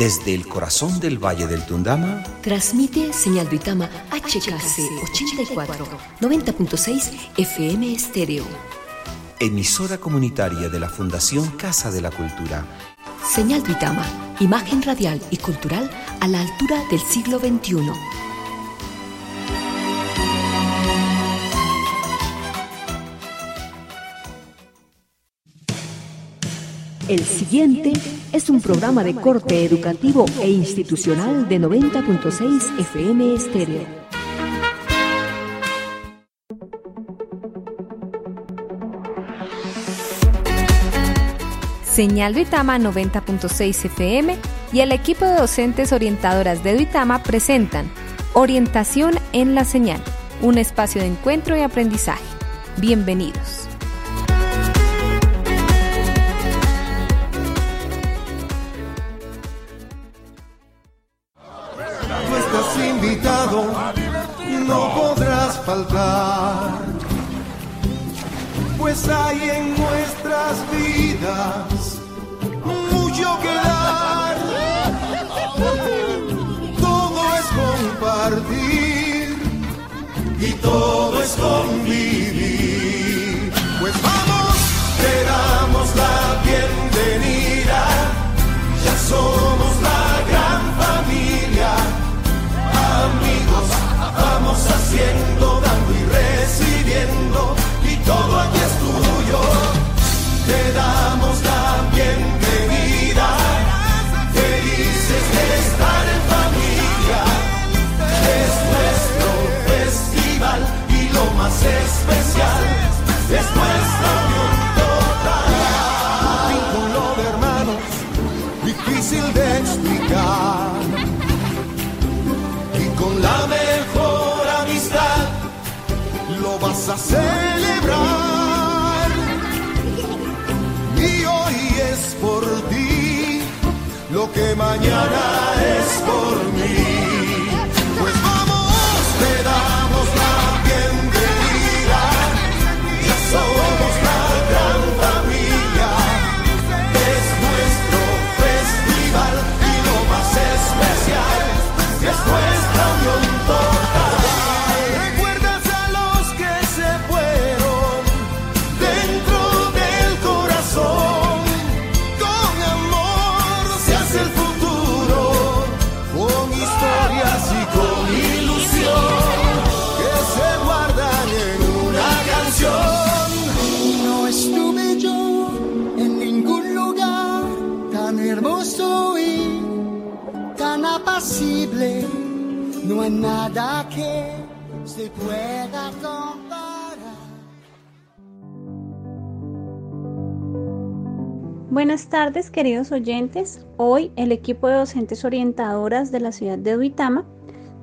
Desde el corazón del Valle del Tundama, transmite señal Duitama HKC 84, 90.6 FM Estéreo. Emisora comunitaria de la Fundación Casa de la Cultura. Señal Duitama, imagen radial y cultural a la altura del siglo XXI. El siguiente es un programa de corte educativo e institucional de 90.6 FM Estéreo. Señal Duitama 90.6 FM y el equipo de docentes orientadoras de Duitama presentan Orientación en la Señal, un espacio de encuentro y aprendizaje. Bienvenidos. No podrás faltar, pues hay en nuestras vidas mucho que dar. Todo es compartir y todo es convivir. Pues vamos, te damos la bienvenida, ya somos haciendo, dando y recibiendo, y todo aquí es tuyo. Te damos a celebrar. Y hoy es por ti lo que mañana es por mí. Nada que se pueda comparar. Buenas tardes, queridos oyentes. Hoy el equipo de docentes orientadoras de la ciudad de Duitama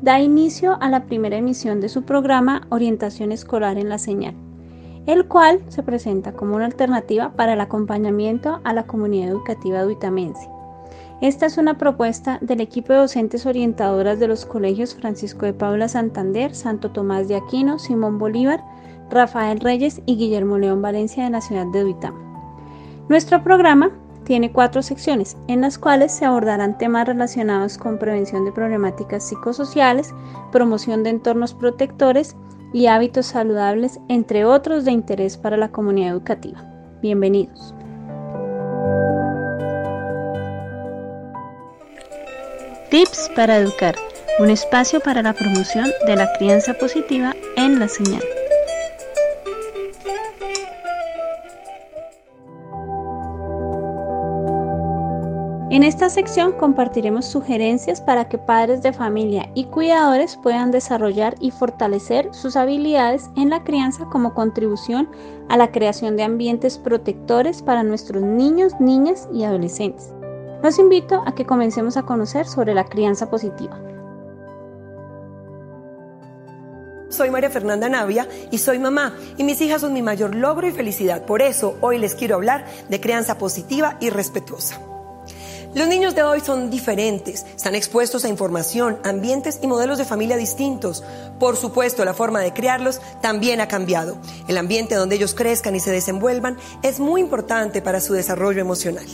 da inicio a la primera emisión de su programa Orientación Escolar en la Señal, el cual se presenta como una alternativa para el acompañamiento a la comunidad educativa duitamense. Esta es una propuesta del equipo de docentes orientadoras de los colegios Francisco de Paula Santander, Santo Tomás de Aquino, Simón Bolívar, Rafael Reyes y Guillermo León Valencia de la ciudad de Duitama. Nuestro programa tiene cuatro secciones en las cuales se abordarán temas relacionados con prevención de problemáticas psicosociales, promoción de entornos protectores y hábitos saludables, entre otros de interés para la comunidad educativa. Bienvenidos. Tips para Educar, un espacio para la promoción de la crianza positiva en la señal. En esta sección compartiremos sugerencias para que padres de familia y cuidadores puedan desarrollar y fortalecer sus habilidades en la crianza como contribución a la creación de ambientes protectores para nuestros niños, niñas y adolescentes. Los invito a que comencemos a conocer sobre la crianza positiva. Soy María Fernanda Navia y soy mamá y mis hijas son mi mayor logro y felicidad. Por eso hoy les quiero hablar de crianza positiva y respetuosa. Los niños de hoy son diferentes, están expuestos a información, ambientes y modelos de familia distintos. Por supuesto, la forma de criarlos también ha cambiado. El ambiente donde ellos crezcan y se desenvuelvan es muy importante para su desarrollo emocional.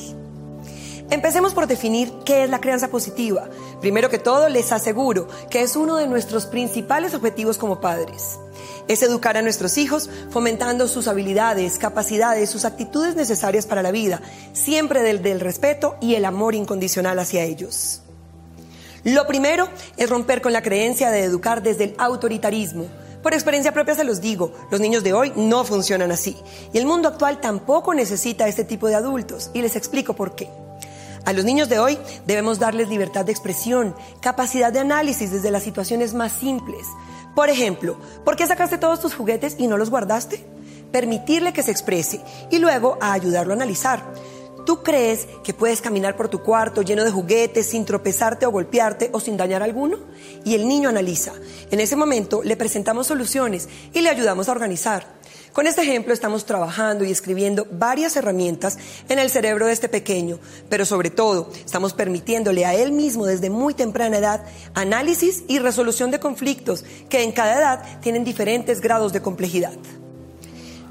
Empecemos por definir qué es la crianza positiva. Primero que todo, les aseguro que es uno de nuestros principales objetivos como padres. Es educar a nuestros hijos fomentando sus habilidades, capacidades, sus actitudes necesarias para la vida, siempre del, respeto y el amor incondicional hacia ellos. Lo primero es romper con la creencia de educar desde el autoritarismo. Por experiencia propia se los digo, los niños de hoy no funcionan así. Y el mundo actual tampoco necesita este tipo de adultos. Y les explico por qué. A los niños de hoy debemos darles libertad de expresión, capacidad de análisis desde las situaciones más simples. Por ejemplo, ¿por qué sacaste todos tus juguetes y no los guardaste? Permitirle que se exprese y luego a ayudarlo a analizar. ¿Tú crees que puedes caminar por tu cuarto lleno de juguetes sin tropezarte o golpearte o sin dañar alguno? Y el niño analiza. En ese momento le presentamos soluciones y le ayudamos a organizar. Con este ejemplo estamos trabajando y escribiendo varias herramientas en el cerebro de este pequeño, pero sobre todo estamos permitiéndole a él mismo desde muy temprana edad análisis y resolución de conflictos que en cada edad tienen diferentes grados de complejidad.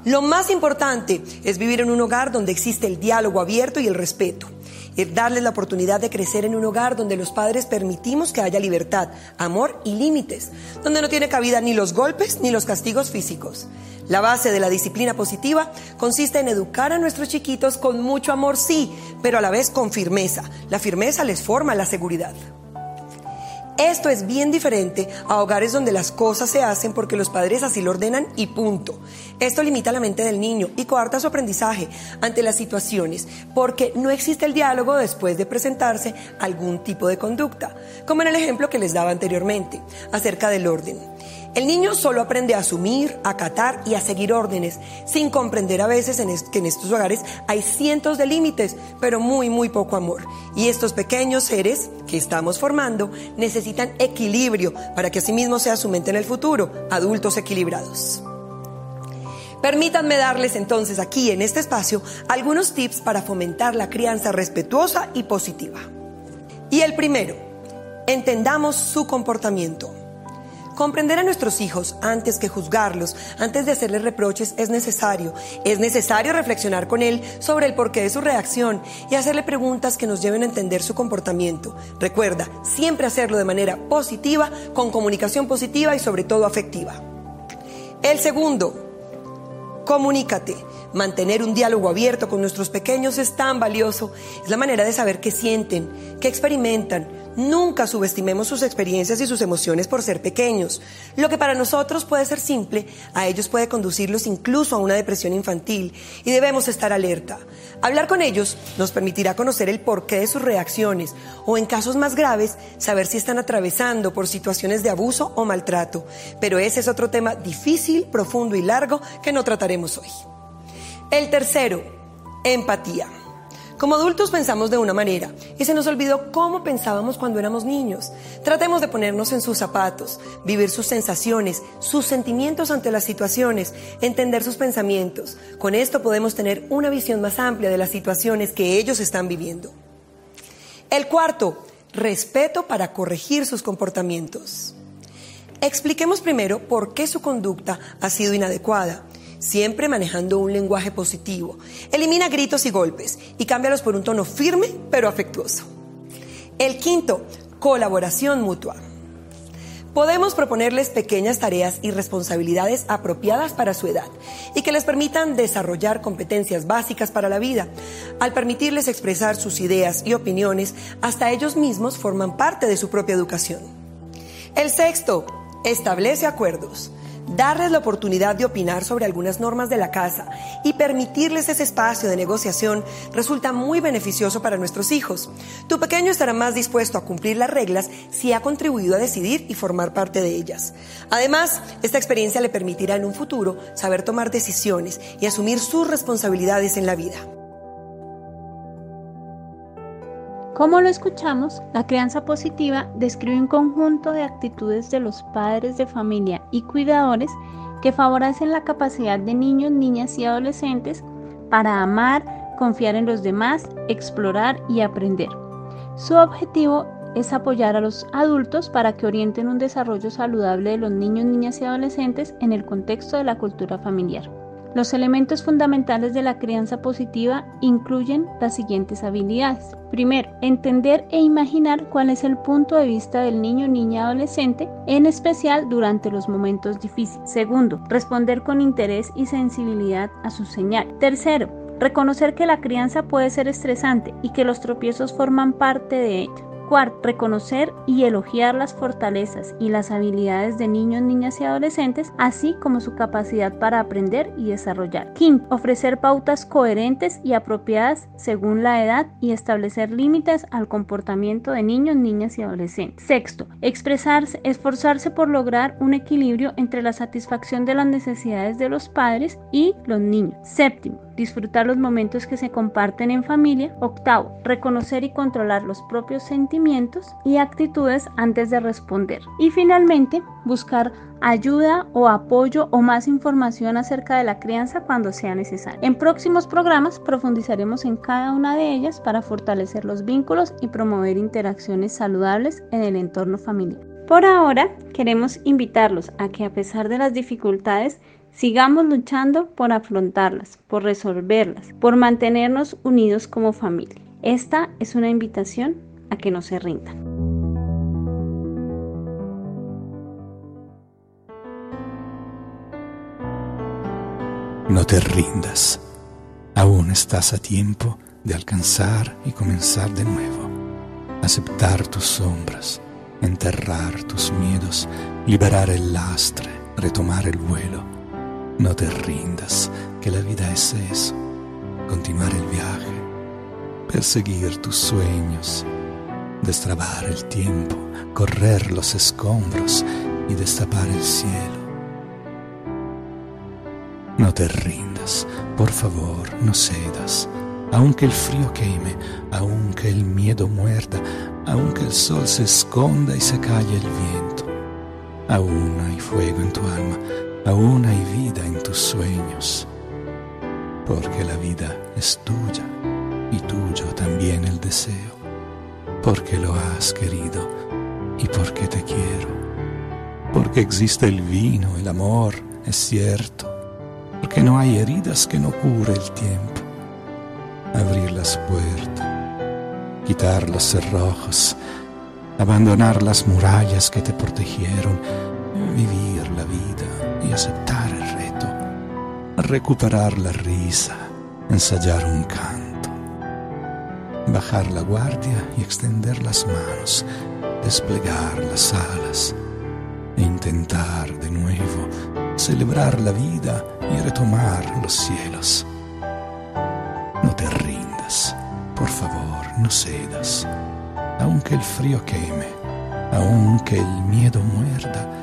Lo más importante es vivir en un hogar donde existe el diálogo abierto y el respeto. Es darles la oportunidad de crecer en un hogar donde los padres permitimos que haya libertad, amor y límites, donde no tiene cabida ni los golpes ni los castigos físicos. La base de la disciplina positiva consiste en educar a nuestros chiquitos con mucho amor, sí, pero a la vez con firmeza. La firmeza les forma la seguridad. Esto es bien diferente a hogares donde las cosas se hacen porque los padres así lo ordenan y punto. Esto limita la mente del niño y coarta su aprendizaje ante las situaciones porque no existe el diálogo después de presentarse algún tipo de conducta, como en el ejemplo que les daba anteriormente, acerca del orden. El niño solo aprende a asumir, a acatar y a seguir órdenes, sin comprender a veces que en estos hogares hay cientos de límites, pero muy, muy poco amor. Y estos pequeños seres que estamos formando necesitan equilibrio para que asimismo sea su mente en el futuro, adultos equilibrados. Permítanme darles entonces aquí en este espacio algunos tips para fomentar la crianza respetuosa y positiva. Y el primero, entendamos su comportamiento. Comprender a nuestros hijos antes que juzgarlos, antes de hacerles reproches, es necesario. Es necesario reflexionar con él sobre el porqué de su reacción y hacerle preguntas que nos lleven a entender su comportamiento. Recuerda, siempre hacerlo de manera positiva, con comunicación positiva y sobre todo afectiva. El segundo, comunícate. Mantener un diálogo abierto con nuestros pequeños es tan valioso. Es la manera de saber qué sienten, qué experimentan, Nunca subestimemos sus experiencias y sus emociones por ser pequeños. Lo que para nosotros puede ser simple, a ellos puede conducirlos incluso a una depresión infantil y debemos estar alerta. Hablar con ellos nos permitirá conocer el porqué de sus reacciones o en casos más graves saber si están atravesando por situaciones de abuso o maltrato. Pero ese es otro tema difícil, profundo y largo que no trataremos hoy. El tercero, empatía. Como adultos pensamos de una manera y se nos olvidó cómo pensábamos cuando éramos niños. Tratemos de ponernos en sus zapatos, vivir sus sensaciones, sus sentimientos ante las situaciones, entender sus pensamientos. Con esto podemos tener una visión más amplia de las situaciones que ellos están viviendo. El cuarto, respeto para corregir sus comportamientos. Expliquemos primero por qué su conducta ha sido inadecuada siempre manejando un lenguaje positivo. Elimina gritos y golpes y cámbialos por un tono firme pero afectuoso. El quinto, colaboración mutua. Podemos proponerles pequeñas tareas y responsabilidades apropiadas para su edad y que les permitan desarrollar competencias básicas para la vida. Al permitirles expresar sus ideas y opiniones, hasta ellos mismos forman parte de su propia educación. El sexto, establece acuerdos darles la oportunidad de opinar sobre algunas normas de la casa y permitirles ese espacio de negociación resulta muy beneficioso para nuestros hijos. Tu pequeño estará más dispuesto a cumplir las reglas si ha contribuido a decidir y formar parte de ellas. Además, esta experiencia le permitirá en un futuro saber tomar decisiones y asumir sus responsabilidades en la vida. Como lo escuchamos, la crianza positiva describe un conjunto de actitudes de los padres de familia y cuidadores que favorecen la capacidad de niños, niñas y adolescentes para amar, confiar en los demás, explorar y aprender. Su objetivo es apoyar a los adultos para que orienten un desarrollo saludable de los niños, niñas y adolescentes en el contexto de la cultura familiar. Los elementos fundamentales de la crianza positiva incluyen las siguientes habilidades. Primero, entender e imaginar cuál es el punto de vista del niño, niña, adolescente, en especial durante los momentos difíciles. Segundo, responder con interés y sensibilidad a su señal. Tercero, reconocer que la crianza puede ser estresante y que los tropiezos forman parte de ella. Cuarto, reconocer y elogiar las fortalezas y las habilidades de niños, niñas y adolescentes, así como su capacidad para aprender y desarrollar. Quinto, ofrecer pautas coherentes y apropiadas según la edad y establecer límites al comportamiento de niños, niñas y adolescentes. Sexto, expresarse, esforzarse por lograr un equilibrio entre la satisfacción de las necesidades de los padres y los niños. Séptimo, disfrutar los momentos que se comparten en familia. Octavo, reconocer y controlar los propios sentimientos y actitudes antes de responder. Y finalmente, buscar ayuda o apoyo o más información acerca de la crianza cuando sea necesario. En próximos programas profundizaremos en cada una de ellas para fortalecer los vínculos y promover interacciones saludables en el entorno familiar. Por ahora, queremos invitarlos a que a pesar de las dificultades, Sigamos luchando por afrontarlas, por resolverlas, por mantenernos unidos como familia. Esta es una invitación a que no se rindan. No te rindas. Aún estás a tiempo de alcanzar y comenzar de nuevo. Aceptar tus sombras, enterrar tus miedos, liberar el lastre, retomar el vuelo no te rindas, que la vida es eso. Continuar el viaje, perseguir tus sueños, destrabar el tiempo, correr los escombros y destapar el cielo. No te rindas, por favor, no cedas. Aunque el frío queme, aunque el miedo muerda, aunque el sol se esconda y se calle el viento, aún hay fuego en tu alma aún hay vida en tus sueños, porque la vida es tuya y tuyo también el deseo, porque lo has querido y porque te quiero, porque existe el vino, el amor, es cierto, porque no hay heridas que no cure el tiempo, abrir las puertas, quitar los cerrojos, abandonar las murallas que te protegieron, vivir la vida aceptar el reto, recuperar la risa, ensayar un canto, bajar la guardia y extender las manos, desplegar las alas e intentar de nuevo celebrar la vida y retomar los cielos. No te rindas, por favor, no cedas, aunque el frío queme, aunque el miedo muerda,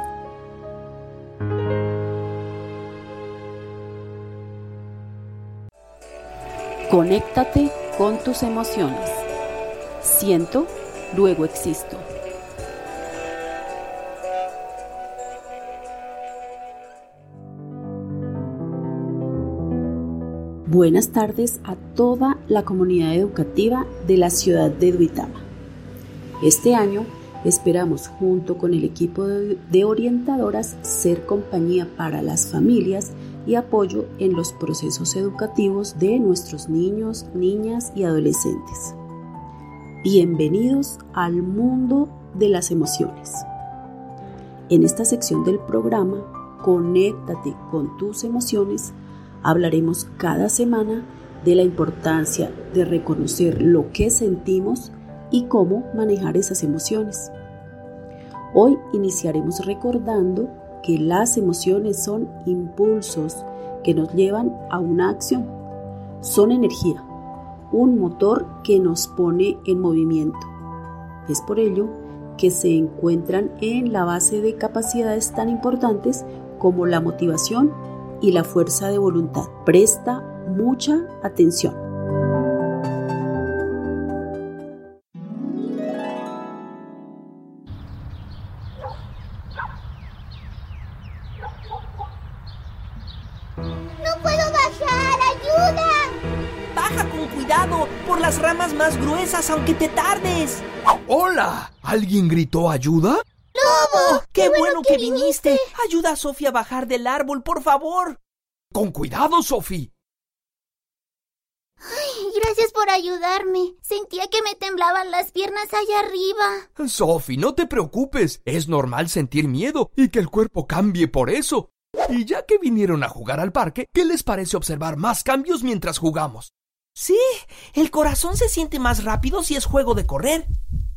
Conéctate con tus emociones. Siento, luego existo. Buenas tardes a toda la comunidad educativa de la ciudad de Duitama. Este año esperamos junto con el equipo de orientadoras ser compañía para las familias y apoyo en los procesos educativos de nuestros niños, niñas y adolescentes. Bienvenidos al mundo de las emociones. En esta sección del programa, Conéctate con tus emociones, hablaremos cada semana de la importancia de reconocer lo que sentimos y cómo manejar esas emociones. Hoy iniciaremos recordando que las emociones son impulsos que nos llevan a una acción. Son energía, un motor que nos pone en movimiento. Es por ello que se encuentran en la base de capacidades tan importantes como la motivación y la fuerza de voluntad. Presta mucha atención. Más gruesas aunque te tardes. ¡Hola! ¿Alguien gritó ayuda? ¡Lobo! ¡Qué, bueno, que viniste! Ayuda a Sofía a bajar del árbol, por favor. Con cuidado. Ay, gracias por ayudarme. Sentía que me temblaban las piernas allá arriba. Sophie, no te preocupes. Es normal sentir miedo y que el cuerpo cambie por eso. Y ya que vinieron a jugar al parque, ¿qué les parece observar más cambios mientras jugamos? Sí, el corazón se siente más rápido si es juego de correr.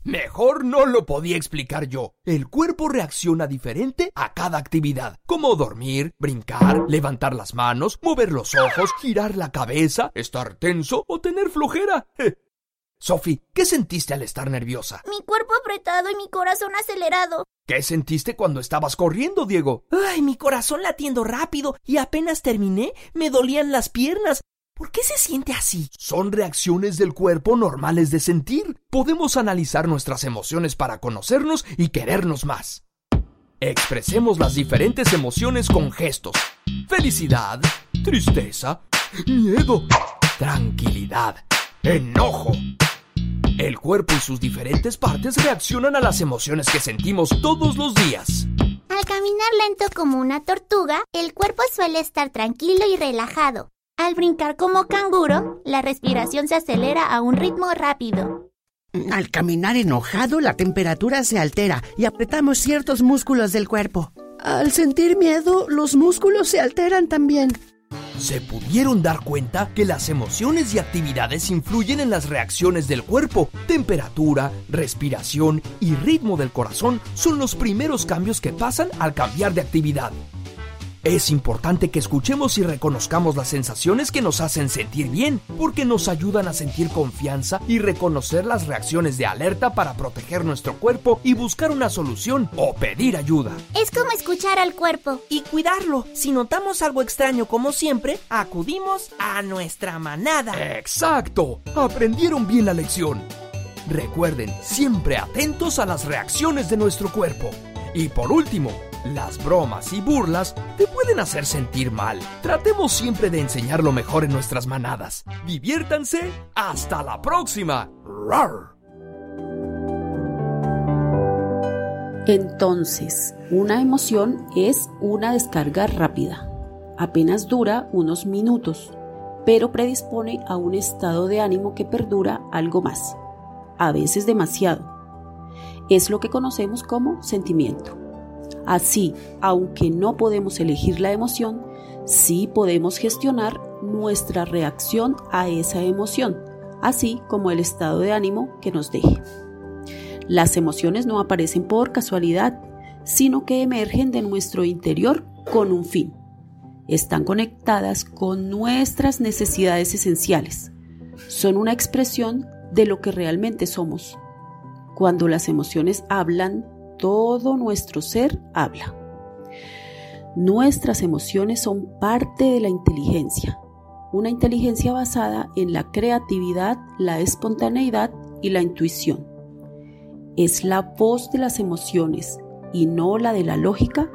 Mejor no lo podía explicar yo. El cuerpo reacciona diferente a cada actividad, como dormir, brincar, levantar las manos, mover los ojos, girar la cabeza, estar tenso o tener flojera. Sophie, ¿qué sentiste al estar nerviosa? Mi cuerpo apretado y mi corazón acelerado. ¿Qué sentiste cuando estabas corriendo, Diego? Ay, mi corazón latiendo rápido y apenas terminé me dolían las piernas. ¿Por qué se siente así? Son reacciones del cuerpo normales de sentir. Podemos analizar nuestras emociones para conocernos y querernos más. Expresemos las diferentes emociones con gestos. Felicidad, tristeza, miedo, tranquilidad, enojo. El cuerpo y sus diferentes partes reaccionan a las emociones que sentimos todos los días. Al caminar lento como una tortuga, el cuerpo suele estar tranquilo y relajado. Al brincar como canguro, la respiración se acelera a un ritmo rápido. Al caminar enojado, la temperatura se altera y apretamos ciertos músculos del cuerpo. Al sentir miedo, los músculos se alteran también. Se pudieron dar cuenta que las emociones y actividades influyen en las reacciones del cuerpo. Temperatura, respiración y ritmo del corazón son los primeros cambios que pasan al cambiar de actividad. Es importante que escuchemos y reconozcamos las sensaciones que nos hacen sentir bien, porque nos ayudan a sentir confianza y reconocer las reacciones de alerta para proteger nuestro cuerpo y buscar una solución o pedir ayuda. Es como escuchar al cuerpo. Y cuidarlo. Si notamos algo extraño como siempre, acudimos a nuestra manada. Exacto. Aprendieron bien la lección. Recuerden, siempre atentos a las reacciones de nuestro cuerpo. Y por último, las bromas y burlas te pueden hacer sentir mal. Tratemos siempre de enseñar lo mejor en nuestras manadas. Diviértanse. Hasta la próxima. ¡Rar! Entonces, una emoción es una descarga rápida. Apenas dura unos minutos, pero predispone a un estado de ánimo que perdura algo más, a veces demasiado. Es lo que conocemos como sentimiento. Así, aunque no podemos elegir la emoción, sí podemos gestionar nuestra reacción a esa emoción, así como el estado de ánimo que nos deje. Las emociones no aparecen por casualidad, sino que emergen de nuestro interior con un fin. Están conectadas con nuestras necesidades esenciales. Son una expresión de lo que realmente somos. Cuando las emociones hablan, todo nuestro ser habla. Nuestras emociones son parte de la inteligencia, una inteligencia basada en la creatividad, la espontaneidad y la intuición. Es la voz de las emociones y no la de la lógica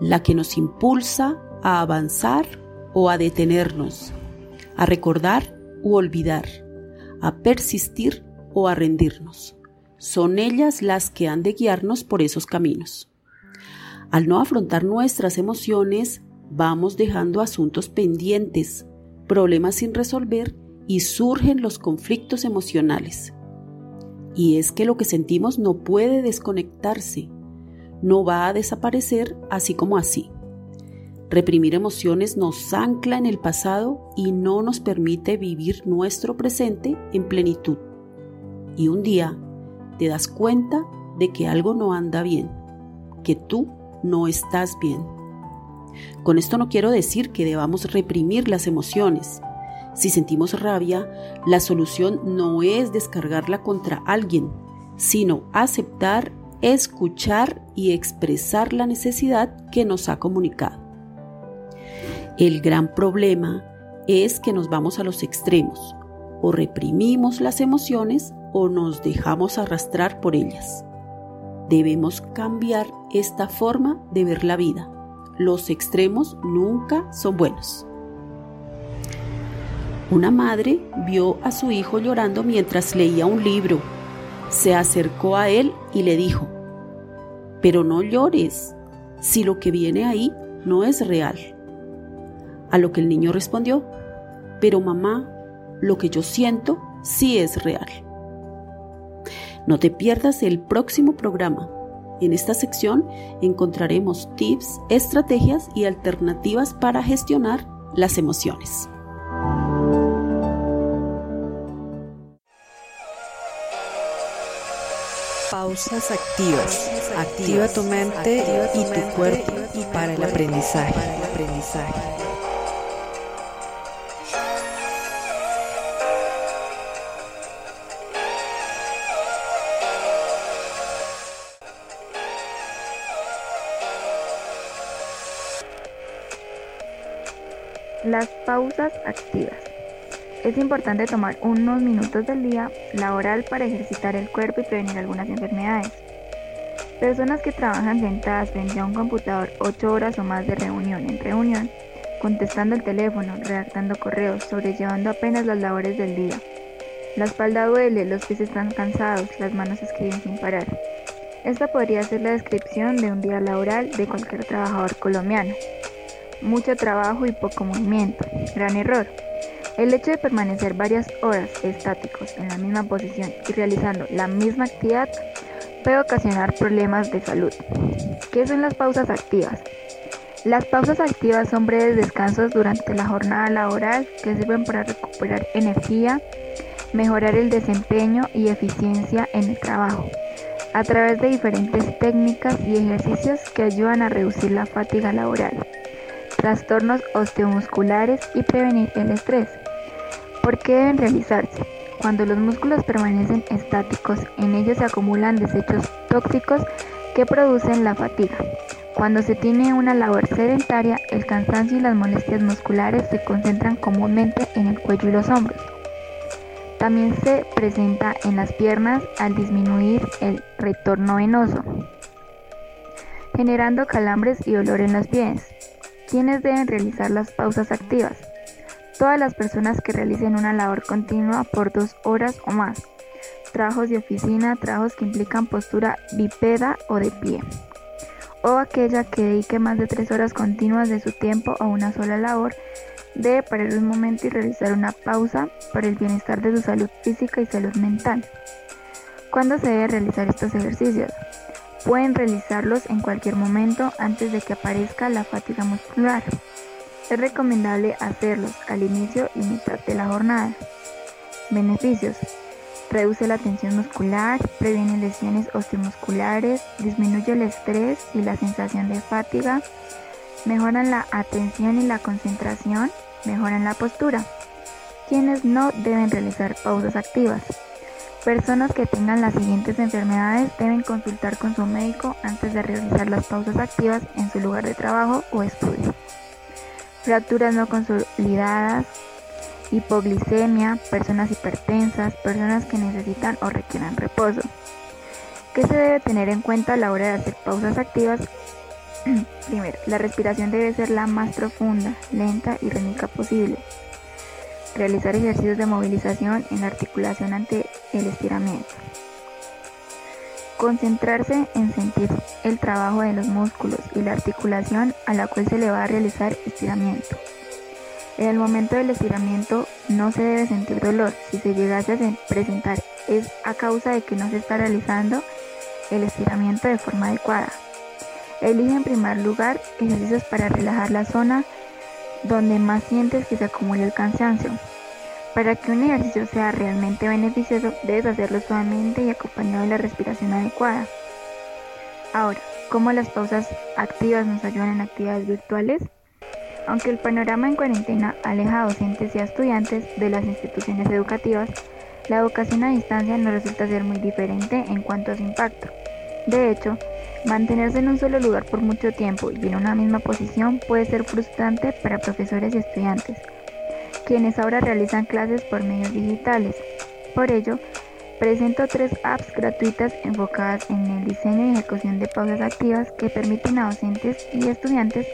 la que nos impulsa a avanzar o a detenernos, a recordar u olvidar, a persistir o a rendirnos. Son ellas las que han de guiarnos por esos caminos. Al no afrontar nuestras emociones, vamos dejando asuntos pendientes, problemas sin resolver y surgen los conflictos emocionales. Y es que lo que sentimos no puede desconectarse, no va a desaparecer así como así. Reprimir emociones nos ancla en el pasado y no nos permite vivir nuestro presente en plenitud. Y un día te das cuenta de que algo no anda bien, que tú no estás bien. Con esto no quiero decir que debamos reprimir las emociones. Si sentimos rabia, la solución no es descargarla contra alguien, sino aceptar, escuchar y expresar la necesidad que nos ha comunicado. El gran problema es que nos vamos a los extremos, o reprimimos las emociones o nos dejamos arrastrar por ellas. Debemos cambiar esta forma de ver la vida. Los extremos nunca son buenos. Una madre vio a su hijo llorando mientras leía un libro. Se acercó a él y le dijo, pero no llores, si lo que viene ahí no es real. A lo que el niño respondió, pero mamá, lo que yo siento sí es real. No te pierdas el próximo programa. En esta sección encontraremos tips, estrategias y alternativas para gestionar las emociones. Pausas activas. Activa tu mente y tu cuerpo para el aprendizaje. Las pausas activas. Es importante tomar unos minutos del día laboral para ejercitar el cuerpo y prevenir algunas enfermedades. Personas que trabajan sentadas frente a un computador 8 horas o más de reunión en reunión, contestando el teléfono, redactando correos, sobrellevando apenas las labores del día. La espalda duele, los pies están cansados, las manos escriben sin parar. Esta podría ser la descripción de un día laboral de cualquier trabajador colombiano mucho trabajo y poco movimiento. Gran error. El hecho de permanecer varias horas estáticos en la misma posición y realizando la misma actividad puede ocasionar problemas de salud. ¿Qué son las pausas activas? Las pausas activas son breves descansos durante la jornada laboral que sirven para recuperar energía, mejorar el desempeño y eficiencia en el trabajo, a través de diferentes técnicas y ejercicios que ayudan a reducir la fatiga laboral trastornos osteomusculares y prevenir el estrés. ¿Por qué deben realizarse? Cuando los músculos permanecen estáticos, en ellos se acumulan desechos tóxicos que producen la fatiga. Cuando se tiene una labor sedentaria, el cansancio y las molestias musculares se concentran comúnmente en el cuello y los hombros. También se presenta en las piernas al disminuir el retorno venoso, generando calambres y dolor en los pies. ¿Quiénes deben realizar las pausas activas? Todas las personas que realicen una labor continua por dos horas o más. Trabajos de oficina, trabajos que implican postura bipeda o de pie. O aquella que dedique más de tres horas continuas de su tiempo a una sola labor, debe parar un momento y realizar una pausa para el bienestar de su salud física y salud mental. ¿Cuándo se debe realizar estos ejercicios? Pueden realizarlos en cualquier momento antes de que aparezca la fatiga muscular. Es recomendable hacerlos al inicio y mitad de la jornada. Beneficios. Reduce la tensión muscular, previene lesiones osteomusculares, disminuye el estrés y la sensación de fatiga, mejoran la atención y la concentración, mejoran la postura. Quienes no deben realizar pausas activas. Personas que tengan las siguientes enfermedades deben consultar con su médico antes de realizar las pausas activas en su lugar de trabajo o estudio. Fracturas no consolidadas, hipoglicemia, personas hipertensas, personas que necesitan o requieran reposo. ¿Qué se debe tener en cuenta a la hora de hacer pausas activas? Primero, la respiración debe ser la más profunda, lenta y rítmica posible realizar ejercicios de movilización en la articulación ante el estiramiento. Concentrarse en sentir el trabajo de los músculos y la articulación a la cual se le va a realizar estiramiento. En el momento del estiramiento no se debe sentir dolor. Si se llegase a presentar es a causa de que no se está realizando el estiramiento de forma adecuada. Elige en primer lugar ejercicios para relajar la zona donde más sientes que se acumula el cansancio. Para que un ejercicio sea realmente beneficioso, debes hacerlo suavemente y acompañado de la respiración adecuada. Ahora, ¿cómo las pausas activas nos ayudan en actividades virtuales? Aunque el panorama en cuarentena aleja a docentes y a estudiantes de las instituciones educativas, la educación a distancia no resulta ser muy diferente en cuanto a su impacto. De hecho, Mantenerse en un solo lugar por mucho tiempo y en una misma posición puede ser frustrante para profesores y estudiantes, quienes ahora realizan clases por medios digitales. Por ello, presento tres apps gratuitas enfocadas en el diseño y ejecución de pausas activas que permiten a docentes y estudiantes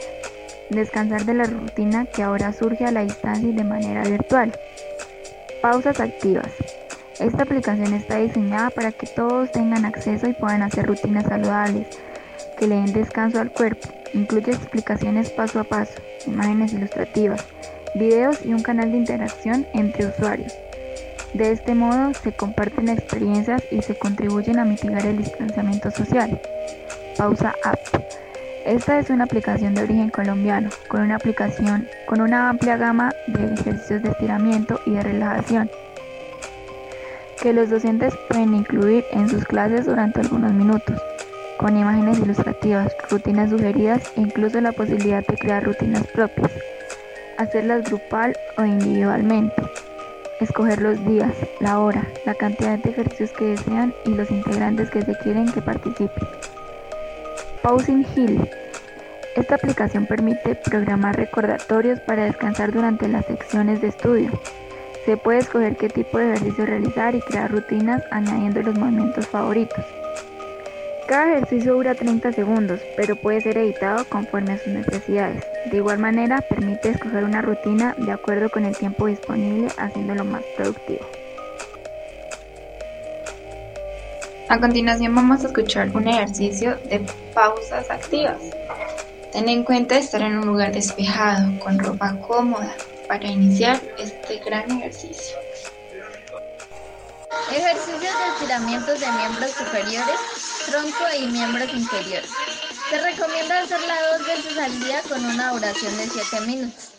Descansar de la rutina que ahora surge a la distancia y de manera virtual. Pausas activas. Esta aplicación está diseñada para que todos tengan acceso y puedan hacer rutinas saludables que le den descanso al cuerpo. Incluye explicaciones paso a paso, imágenes ilustrativas, videos y un canal de interacción entre usuarios. De este modo se comparten experiencias y se contribuyen a mitigar el distanciamiento social. Pausa App. Esta es una aplicación de origen colombiano, con una aplicación con una amplia gama de ejercicios de estiramiento y de relajación, que los docentes pueden incluir en sus clases durante algunos minutos con imágenes ilustrativas, rutinas sugeridas e incluso la posibilidad de crear rutinas propias, hacerlas grupal o individualmente, escoger los días, la hora, la cantidad de ejercicios que desean y los integrantes que se quieren que participen. Pausing Hill. Esta aplicación permite programar recordatorios para descansar durante las secciones de estudio. Se puede escoger qué tipo de ejercicio realizar y crear rutinas añadiendo los movimientos favoritos. Cada ejercicio dura 30 segundos, pero puede ser editado conforme a sus necesidades. De igual manera, permite escoger una rutina de acuerdo con el tiempo disponible, haciéndolo más productivo. A continuación vamos a escuchar un ejercicio de pausas activas. Ten en cuenta estar en un lugar despejado, con ropa cómoda, para iniciar este gran ejercicio. Ejercicios de estiramientos de miembros superiores tronco y miembros inferiores. Se recomienda hacerla dos veces al día con una duración de 7 minutos.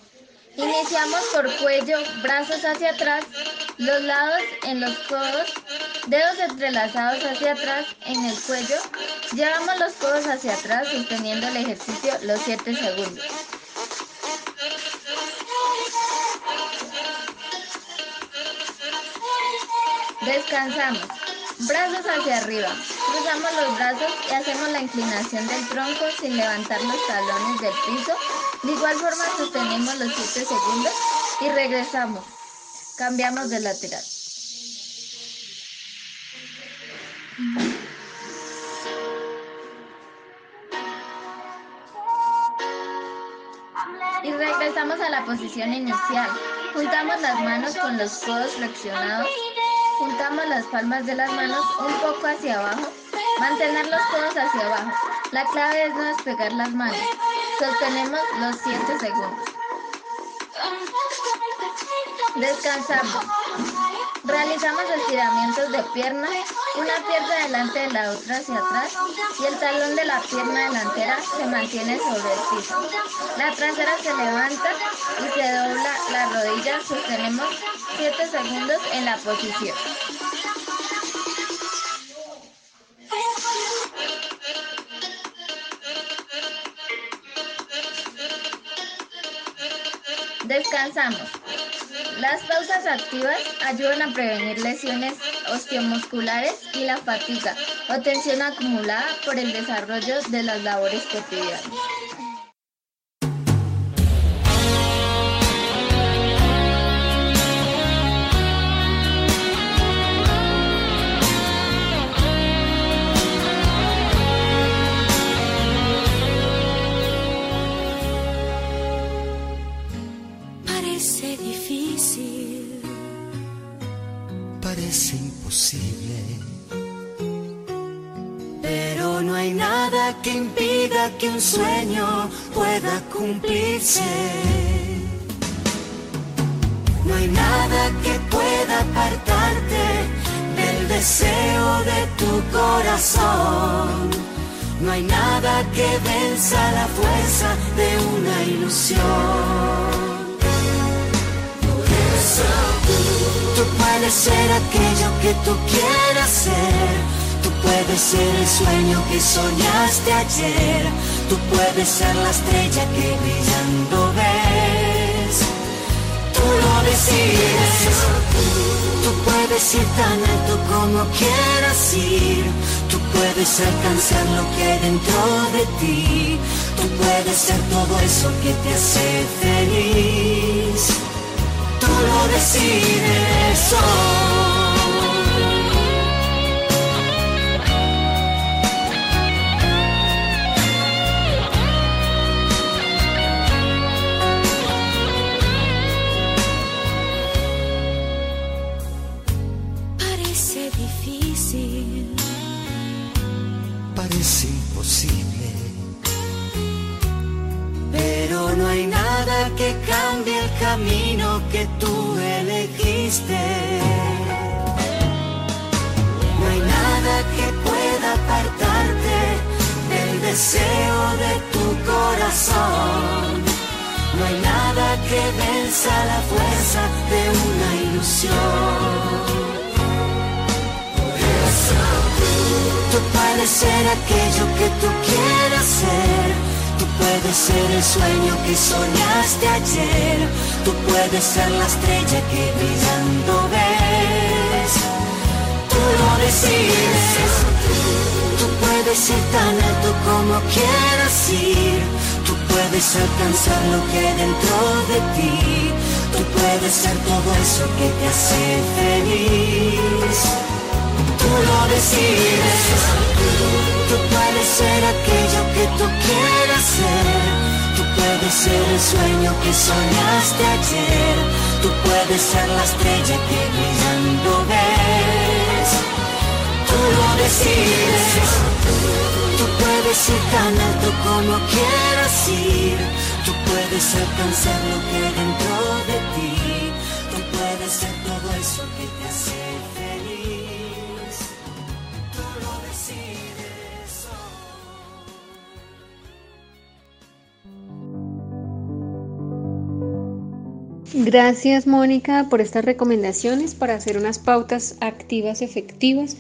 Iniciamos por cuello, brazos hacia atrás, los lados en los codos, dedos entrelazados hacia atrás en el cuello. Llevamos los codos hacia atrás sosteniendo el ejercicio los 7 segundos. Descansamos. Brazos hacia arriba. Cruzamos los brazos y hacemos la inclinación del tronco sin levantar los talones del piso. De igual forma sostenemos los 7 segundos y regresamos. Cambiamos de lateral. Y regresamos a la posición inicial. Juntamos las manos con los codos flexionados Juntamos las palmas de las manos un poco hacia abajo. Mantener los codos hacia abajo. La clave es no despegar las manos. Sostenemos los 7 segundos. Descansamos. Realizamos estiramientos de pierna, una pierna delante de la otra hacia atrás y el talón de la pierna delantera se mantiene sobre el piso. La trasera se levanta y se dobla la rodilla. Sostenemos 7 segundos en la posición. Descansamos. Las pausas activas ayudan a prevenir lesiones osteomusculares y la fatiga o tensión acumulada por el desarrollo de las labores cotidianas. Un sueño pueda cumplirse. No hay nada que pueda apartarte del deseo de tu corazón. No hay nada que venza la fuerza de una ilusión. Por eso tú, tú puedes ser aquello que tú quieras ser puedes ser el sueño que soñaste ayer, tú puedes ser la estrella que brillando ves. Tú lo decides, tú puedes ir tan alto como quieras ir, tú puedes alcanzar lo que hay dentro de ti, tú puedes ser todo eso que te hace feliz. Tú lo decides hoy. Camino que tú elegiste. No hay nada que pueda apartarte del deseo de tu corazón. No hay nada que venza la fuerza de una ilusión. Tú puedes ser aquello que tú quieras ser. Tú puedes ser el sueño que soñaste ayer. Tú puedes ser la estrella que brillando ves. Tú lo decides. Tú puedes ir tan alto como quieras ir. Tú puedes alcanzar lo que hay dentro de ti. Tú puedes ser todo eso que te hace feliz tú lo decides. Tú puedes ser aquello que tú quieras ser. Tú puedes ser el sueño que soñaste ayer. Tú puedes ser la estrella que brillando ves. Tú lo decides. Tú puedes ir tan alto como quieras ir. Tú puedes alcanzar lo que dentro de ti. Tú puedes ser todo eso que te hace Gracias Mónica por estas recomendaciones para hacer unas pautas activas efectivas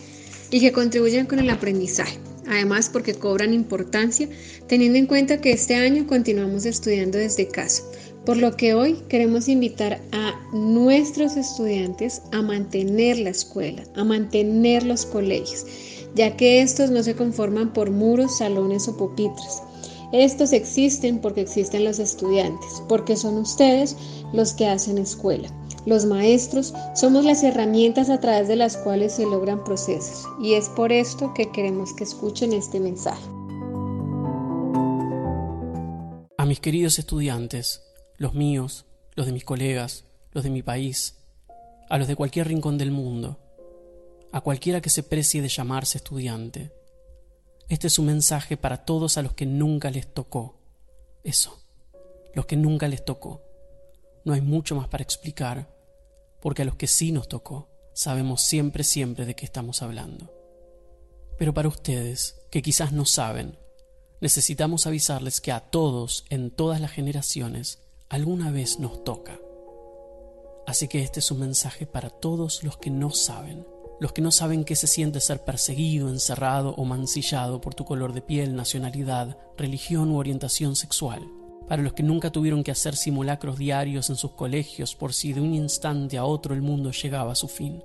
y que contribuyan con el aprendizaje. Además porque cobran importancia teniendo en cuenta que este año continuamos estudiando desde casa. Por lo que hoy queremos invitar a nuestros estudiantes a mantener la escuela, a mantener los colegios, ya que estos no se conforman por muros, salones o pupitres estos existen porque existen los estudiantes, porque son ustedes los que hacen escuela. Los maestros somos las herramientas a través de las cuales se logran procesos y es por esto que queremos que escuchen este mensaje. A mis queridos estudiantes, los míos, los de mis colegas, los de mi país, a los de cualquier rincón del mundo, a cualquiera que se precie de llamarse estudiante, este es un mensaje para todos a los que nunca les tocó. Eso, los que nunca les tocó. No hay mucho más para explicar, porque a los que sí nos tocó, sabemos siempre, siempre de qué estamos hablando. Pero para ustedes, que quizás no saben, necesitamos avisarles que a todos, en todas las generaciones, alguna vez nos toca. Así que este es un mensaje para todos los que no saben los que no saben qué se siente ser perseguido, encerrado o mancillado por tu color de piel, nacionalidad, religión u orientación sexual, para los que nunca tuvieron que hacer simulacros diarios en sus colegios por si de un instante a otro el mundo llegaba a su fin,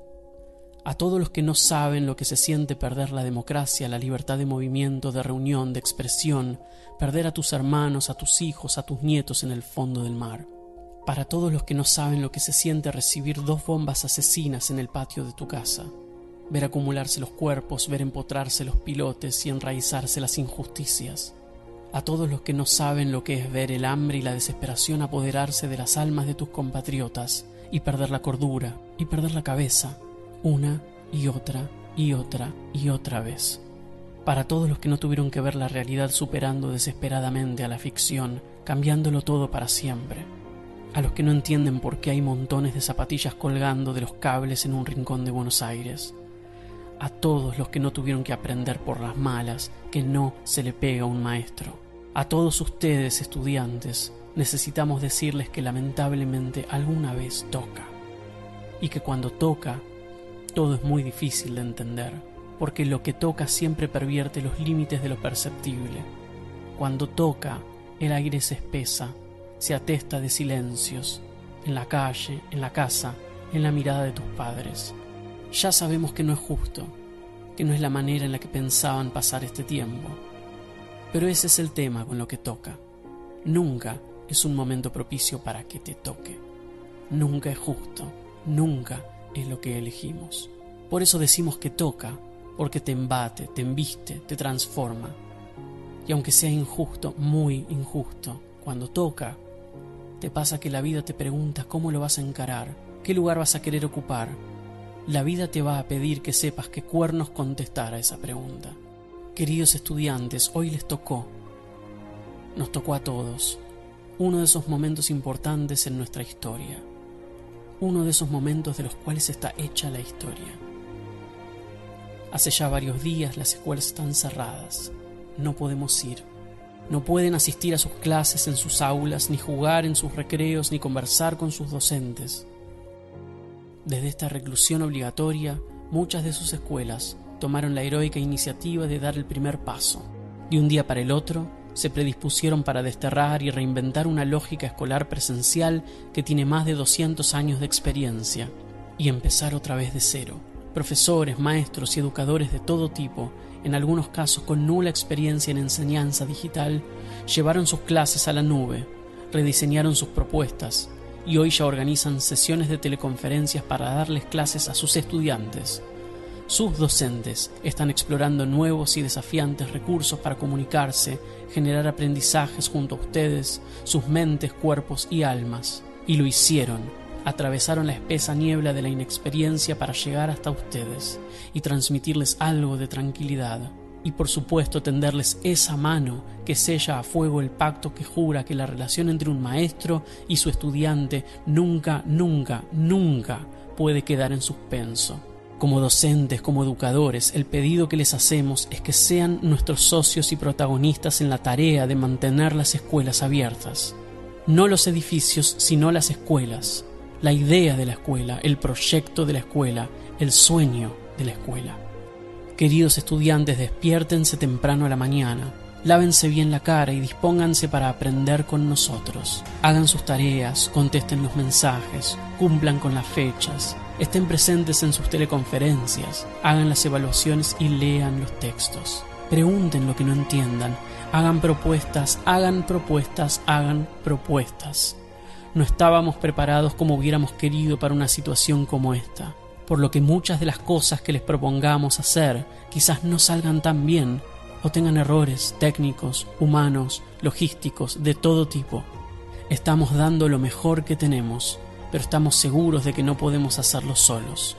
a todos los que no saben lo que se siente perder la democracia, la libertad de movimiento, de reunión, de expresión, perder a tus hermanos, a tus hijos, a tus nietos en el fondo del mar. Para todos los que no saben lo que se siente recibir dos bombas asesinas en el patio de tu casa, ver acumularse los cuerpos, ver empotrarse los pilotes y enraizarse las injusticias. A todos los que no saben lo que es ver el hambre y la desesperación apoderarse de las almas de tus compatriotas y perder la cordura y perder la cabeza, una y otra y otra y otra vez. Para todos los que no tuvieron que ver la realidad superando desesperadamente a la ficción, cambiándolo todo para siempre. A los que no entienden por qué hay montones de zapatillas colgando de los cables en un rincón de Buenos Aires a todos los que no tuvieron que aprender por las malas que no se le pega a un maestro. A todos ustedes, estudiantes, necesitamos decirles que lamentablemente alguna vez toca. Y que cuando toca, todo es muy difícil de entender, porque lo que toca siempre pervierte los límites de lo perceptible. Cuando toca, el aire se espesa, se atesta de silencios, en la calle, en la casa, en la mirada de tus padres ya sabemos que no es justo, que no es la manera en la que pensaban pasar este tiempo. Pero ese es el tema con lo que toca. Nunca es un momento propicio para que te toque. Nunca es justo, nunca es lo que elegimos. Por eso decimos que toca, porque te embate, te embiste, te transforma. Y aunque sea injusto, muy injusto, cuando toca, te pasa que la vida te pregunta cómo lo vas a encarar, qué lugar vas a querer ocupar, la vida te va a pedir que sepas qué cuernos contestar a esa pregunta. Queridos estudiantes, hoy les tocó, nos tocó a todos, uno de esos momentos importantes en nuestra historia, uno de esos momentos de los cuales está hecha la historia. Hace ya varios días las escuelas están cerradas, no podemos ir, no pueden asistir a sus clases en sus aulas, ni jugar en sus recreos, ni conversar con sus docentes. Desde esta reclusión obligatoria, muchas de sus escuelas tomaron la heroica iniciativa de dar el primer paso. De un día para el otro, se predispusieron para desterrar y reinventar una lógica escolar presencial que tiene más de 200 años de experiencia, y empezar otra vez de cero. Profesores, maestros y educadores de todo tipo, en algunos casos con nula experiencia en enseñanza digital, llevaron sus clases a la nube, rediseñaron sus propuestas, y hoy ya organizan sesiones de teleconferencias para darles clases a sus estudiantes. Sus docentes están explorando nuevos y desafiantes recursos para comunicarse, generar aprendizajes junto a ustedes, sus mentes, cuerpos y almas. Y lo hicieron. Atravesaron la espesa niebla de la inexperiencia para llegar hasta ustedes y transmitirles algo de tranquilidad. Y por supuesto tenderles esa mano que sella a fuego el pacto que jura que la relación entre un maestro y su estudiante nunca, nunca, nunca puede quedar en suspenso. Como docentes, como educadores, el pedido que les hacemos es que sean nuestros socios y protagonistas en la tarea de mantener las escuelas abiertas. No los edificios, sino las escuelas. La idea de la escuela, el proyecto de la escuela, el sueño de la escuela. Queridos estudiantes, despiértense temprano a la mañana, lávense bien la cara y dispónganse para aprender con nosotros. Hagan sus tareas, contesten los mensajes, cumplan con las fechas, estén presentes en sus teleconferencias, hagan las evaluaciones y lean los textos. Pregunten lo que no entiendan, hagan propuestas, hagan propuestas, hagan propuestas. No estábamos preparados como hubiéramos querido para una situación como esta, por lo que muchas de las cosas que les propongamos hacer quizás no salgan tan bien o tengan errores técnicos, humanos, logísticos, de todo tipo. Estamos dando lo mejor que tenemos pero estamos seguros de que no podemos hacerlo solos.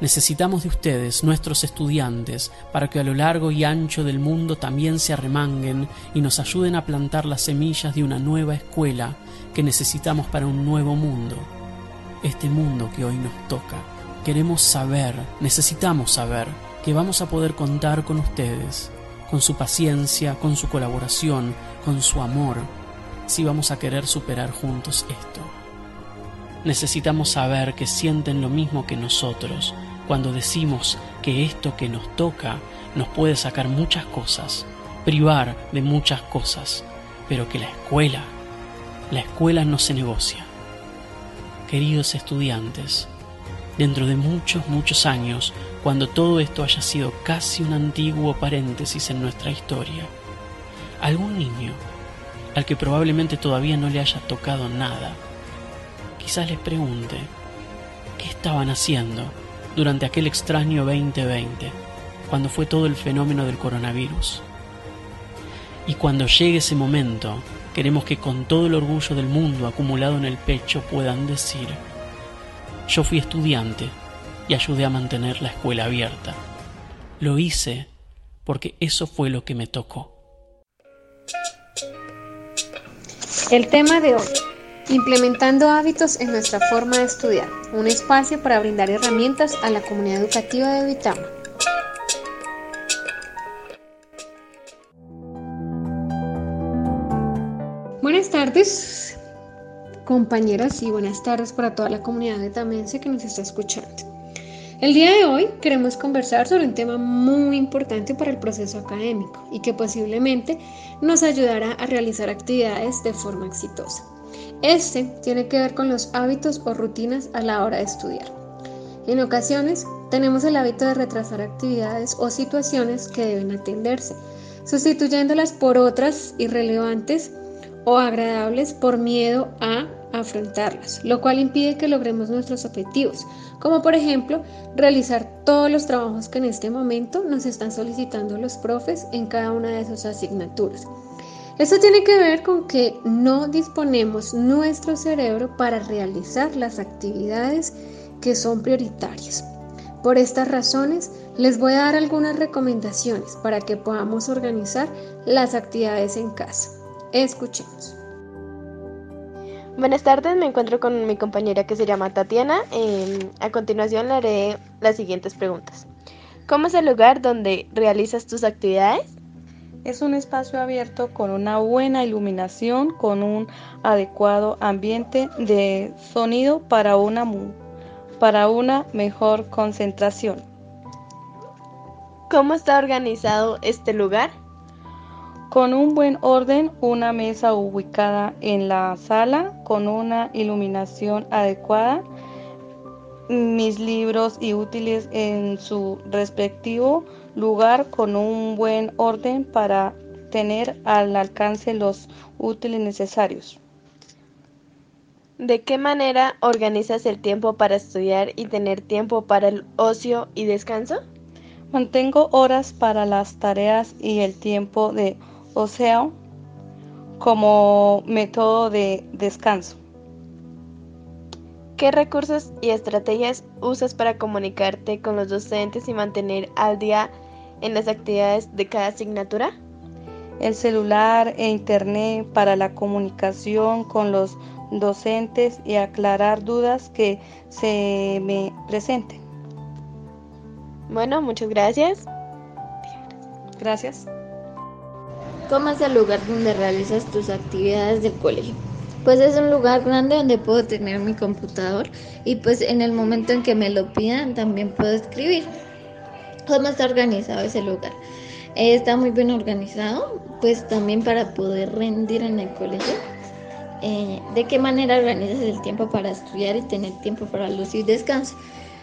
Necesitamos de ustedes, nuestros estudiantes, para que a lo largo y ancho del mundo también se arremanguen y nos ayuden a plantar las semillas de una nueva escuela que necesitamos para un nuevo mundo. Este mundo que hoy nos toca. Queremos saber, necesitamos saber, que vamos a poder contar con ustedes, con su paciencia, con su colaboración, con su amor, si vamos a querer superar juntos esto. Necesitamos saber que sienten lo mismo que nosotros cuando decimos que esto que nos toca nos puede sacar muchas cosas, privar de muchas cosas, pero que la escuela, la escuela no se negocia. Queridos estudiantes, dentro de muchos, muchos años, cuando todo esto haya sido casi un antiguo paréntesis en nuestra historia, algún niño, al que probablemente todavía no le haya tocado nada, quizás les pregunte qué estaban haciendo durante aquel extraño 2020, cuando fue todo el fenómeno del coronavirus. Y cuando llegue ese momento, queremos que con todo el orgullo del mundo acumulado en el pecho puedan decir, yo fui estudiante y ayudé a mantener la escuela abierta. Lo hice porque eso fue lo que me tocó. El tema de hoy Implementando hábitos en nuestra forma de estudiar, un espacio para brindar herramientas a la comunidad educativa de Vitama. Buenas tardes, compañeras, y buenas tardes para toda la comunidad de Tamense que nos está escuchando. El día de hoy queremos conversar sobre un tema muy importante para el proceso académico y que posiblemente nos ayudará a realizar actividades de forma exitosa. Este tiene que ver con los hábitos o rutinas a la hora de estudiar. En ocasiones tenemos el hábito de retrasar actividades o situaciones que deben atenderse, sustituyéndolas por otras irrelevantes o agradables por miedo a afrontarlas, lo cual impide que logremos nuestros objetivos, como por ejemplo realizar todos los trabajos que en este momento nos están solicitando los profes en cada una de sus asignaturas. Esto tiene que ver con que no disponemos nuestro cerebro para realizar las actividades que son prioritarias. Por estas razones, les voy a dar algunas recomendaciones para que podamos organizar las actividades en casa. Escuchemos. Buenas tardes, me encuentro con mi compañera que se llama Tatiana. Em, a continuación le haré las siguientes preguntas. ¿Cómo es el lugar donde realizas tus actividades? Es un espacio abierto con una buena iluminación, con un adecuado ambiente de sonido para una, para una mejor concentración. ¿Cómo está organizado este lugar? Con un buen orden, una mesa ubicada en la sala con una iluminación adecuada, mis libros y útiles en su respectivo lugar con un buen orden para tener al alcance los útiles necesarios. ¿De qué manera organizas el tiempo para estudiar y tener tiempo para el ocio y descanso? Mantengo horas para las tareas y el tiempo de ocio como método de descanso. ¿Qué recursos y estrategias usas para comunicarte con los docentes y mantener al día en las actividades de cada asignatura? El celular e internet para la comunicación con los docentes y aclarar dudas que se me presenten. Bueno, muchas gracias. Gracias. ¿Cómo es el lugar donde realizas tus actividades del colegio? Pues es un lugar grande donde puedo tener mi computador y pues en el momento en que me lo pidan también puedo escribir. ¿Cómo está organizado ese lugar? está muy bien organizado, pues también para poder rendir en el colegio. Eh, ¿De qué manera organizas el tiempo para estudiar y tener tiempo para y descanso?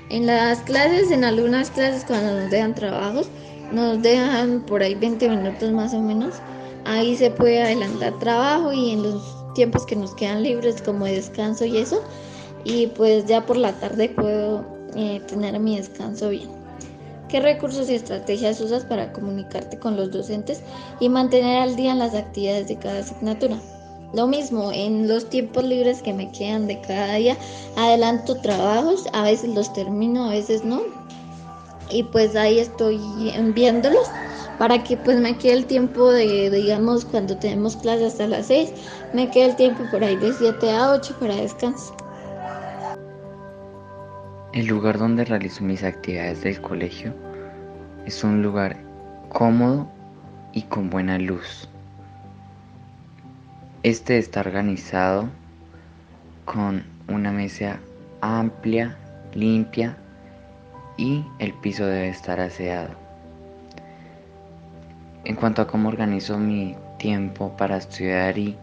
En las clases, en algunas clases cuando nos dejan trabajos, nos dejan por ahí 20 minutos más o menos. Ahí se puede adelantar trabajo y en los tiempos que nos quedan libres como de descanso y eso. Y pues ya por la tarde puedo eh, tener mi descanso bien. ¿Qué recursos y estrategias usas para comunicarte con los docentes y mantener al día las actividades de cada asignatura? Lo mismo, en los tiempos libres que me quedan de cada día, adelanto trabajos, a veces los termino, a veces no. Y pues ahí estoy enviándolos para que pues me quede el tiempo de, digamos, cuando tenemos clases hasta las 6, me quede el tiempo por ahí de 7 a 8 para descanso. El lugar donde realizo mis actividades del colegio es un lugar cómodo y con buena luz. Este está organizado con una mesa amplia, limpia y el piso debe estar aseado. En cuanto a cómo organizo mi tiempo para estudiar y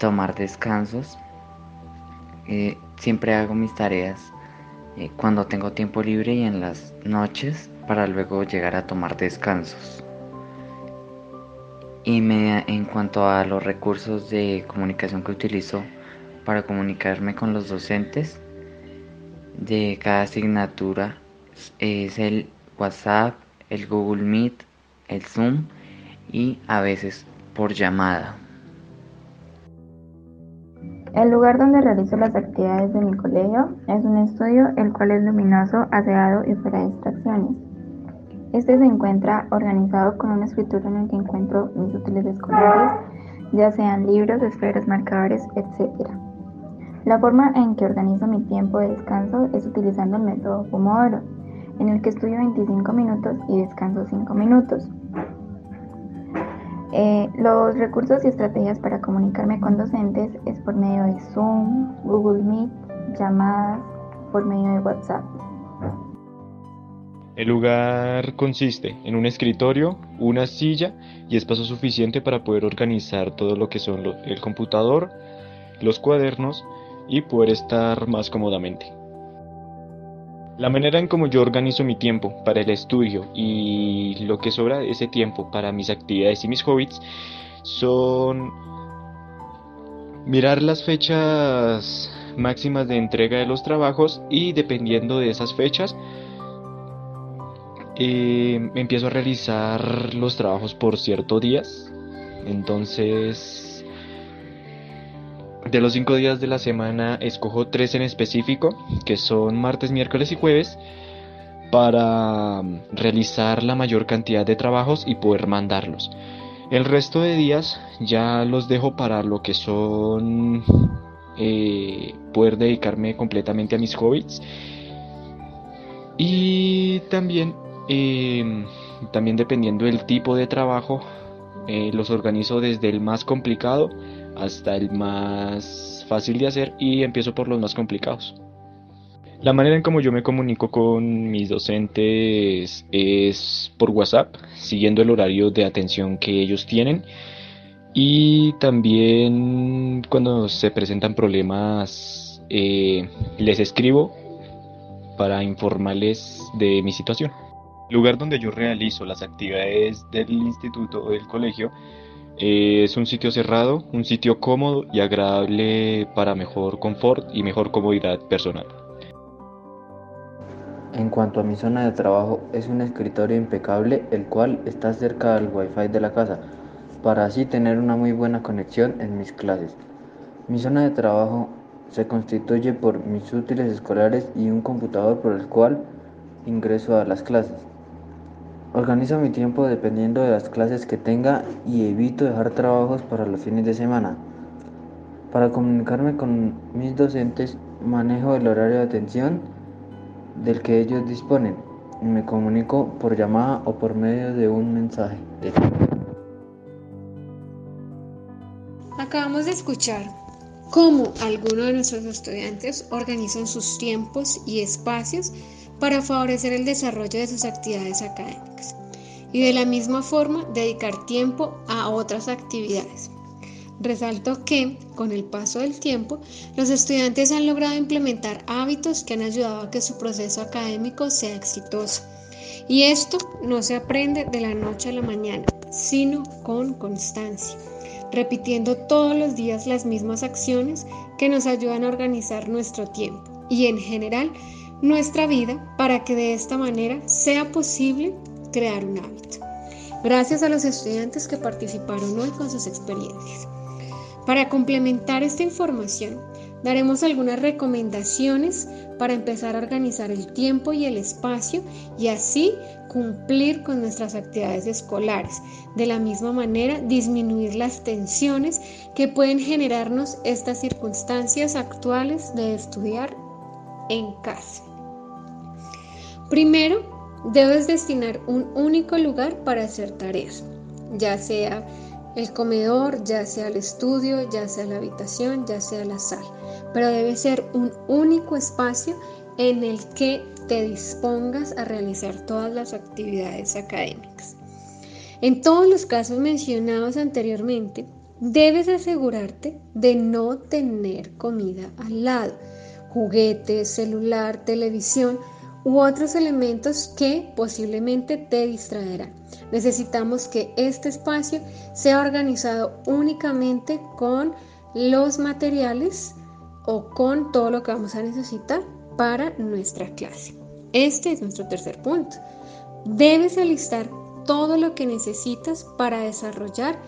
tomar descansos, eh, siempre hago mis tareas eh, cuando tengo tiempo libre y en las noches para luego llegar a tomar descansos. Y en cuanto a los recursos de comunicación que utilizo para comunicarme con los docentes de cada asignatura es el WhatsApp, el Google Meet, el Zoom y a veces por llamada. El lugar donde realizo las actividades de mi colegio es un estudio el cual es luminoso, aseado y fuera de distracciones. Este se encuentra organizado con un escritorio en el que encuentro mis útiles escolares, ya sean libros, esferas, marcadores, etc. La forma en que organizo mi tiempo de descanso es utilizando el método Pomodoro, en el que estudio 25 minutos y descanso 5 minutos. Eh, los recursos y estrategias para comunicarme con docentes es por medio de Zoom, Google Meet, llamadas, por medio de WhatsApp. El lugar consiste en un escritorio, una silla y espacio suficiente para poder organizar todo lo que son el computador, los cuadernos y poder estar más cómodamente. La manera en como yo organizo mi tiempo para el estudio y lo que sobra de ese tiempo para mis actividades y mis hobbies son mirar las fechas máximas de entrega de los trabajos y dependiendo de esas fechas eh, empiezo a realizar los trabajos por ciertos días. Entonces de los cinco días de la semana escojo tres en específico, que son martes, miércoles y jueves, para mm, realizar la mayor cantidad de trabajos y poder mandarlos. El resto de días ya los dejo para lo que son eh, poder dedicarme completamente a mis hobbies y también em, también dependiendo del tipo de trabajo eh, los organizo desde el más complicado hasta el más fácil de hacer y empiezo por los más complicados. La manera en como yo me comunico con mis docentes es por WhatsApp, siguiendo el horario de atención que ellos tienen. Y también cuando se presentan problemas, eh, les escribo para informarles de mi situación. El lugar donde yo realizo las actividades del instituto o del colegio eh, es un sitio cerrado, un sitio cómodo y agradable para mejor confort y mejor comodidad personal. En cuanto a mi zona de trabajo, es un escritorio impecable el cual está cerca del wifi de la casa, para así tener una muy buena conexión en mis clases. Mi zona de trabajo se constituye por mis útiles escolares y un computador por el cual ingreso a las clases. Organizo mi tiempo dependiendo de las clases que tenga y evito dejar trabajos para los fines de semana. Para comunicarme con mis docentes manejo el horario de atención del que ellos disponen. Me comunico por llamada o por medio de un mensaje. Acabamos de escuchar cómo algunos de nuestros estudiantes organizan sus tiempos y espacios para favorecer el desarrollo de sus actividades académicas y de la misma forma dedicar tiempo a otras actividades. Resalto que, con el paso del tiempo, los estudiantes han logrado implementar hábitos que han ayudado a que su proceso académico sea exitoso. Y esto no se aprende de la noche a la mañana, sino con constancia, repitiendo todos los días las mismas acciones que nos ayudan a organizar nuestro tiempo y en general nuestra vida para que de esta manera sea posible crear un hábito. Gracias a los estudiantes que participaron hoy con sus experiencias. Para complementar esta información, daremos algunas recomendaciones para empezar a organizar el tiempo y el espacio y así cumplir con nuestras actividades escolares. De la misma manera, disminuir las tensiones que pueden generarnos estas circunstancias actuales de estudiar en casa. Primero, debes destinar un único lugar para hacer tareas, ya sea el comedor, ya sea el estudio, ya sea la habitación, ya sea la sala, pero debe ser un único espacio en el que te dispongas a realizar todas las actividades académicas. En todos los casos mencionados anteriormente, debes asegurarte de no tener comida al lado, juguetes, celular, televisión u otros elementos que posiblemente te distraerán. Necesitamos que este espacio sea organizado únicamente con los materiales o con todo lo que vamos a necesitar para nuestra clase. Este es nuestro tercer punto. Debes alistar todo lo que necesitas para desarrollar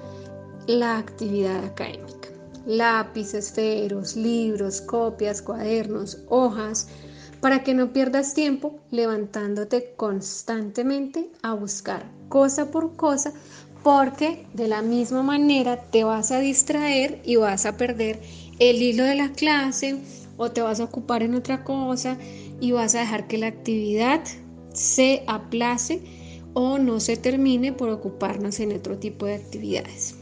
la actividad académica. Lápices, esferos, libros, copias, cuadernos, hojas, para que no pierdas tiempo levantándote constantemente a buscar cosa por cosa, porque de la misma manera te vas a distraer y vas a perder el hilo de la clase o te vas a ocupar en otra cosa y vas a dejar que la actividad se aplace o no se termine por ocuparnos en otro tipo de actividades.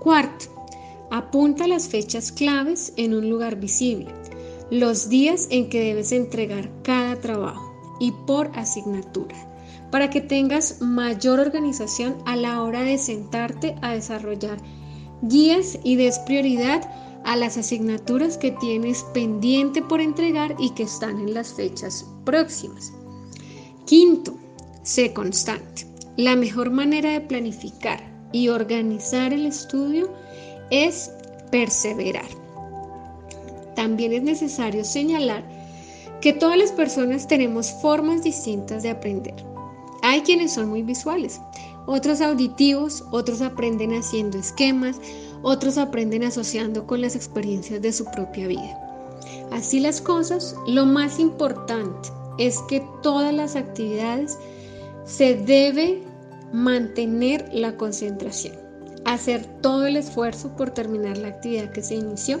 Cuarto, apunta las fechas claves en un lugar visible los días en que debes entregar cada trabajo y por asignatura, para que tengas mayor organización a la hora de sentarte a desarrollar guías y des prioridad a las asignaturas que tienes pendiente por entregar y que están en las fechas próximas. Quinto, sé constante. La mejor manera de planificar y organizar el estudio es perseverar. También es necesario señalar que todas las personas tenemos formas distintas de aprender. Hay quienes son muy visuales, otros auditivos, otros aprenden haciendo esquemas, otros aprenden asociando con las experiencias de su propia vida. Así las cosas, lo más importante es que todas las actividades se debe mantener la concentración, hacer todo el esfuerzo por terminar la actividad que se inició.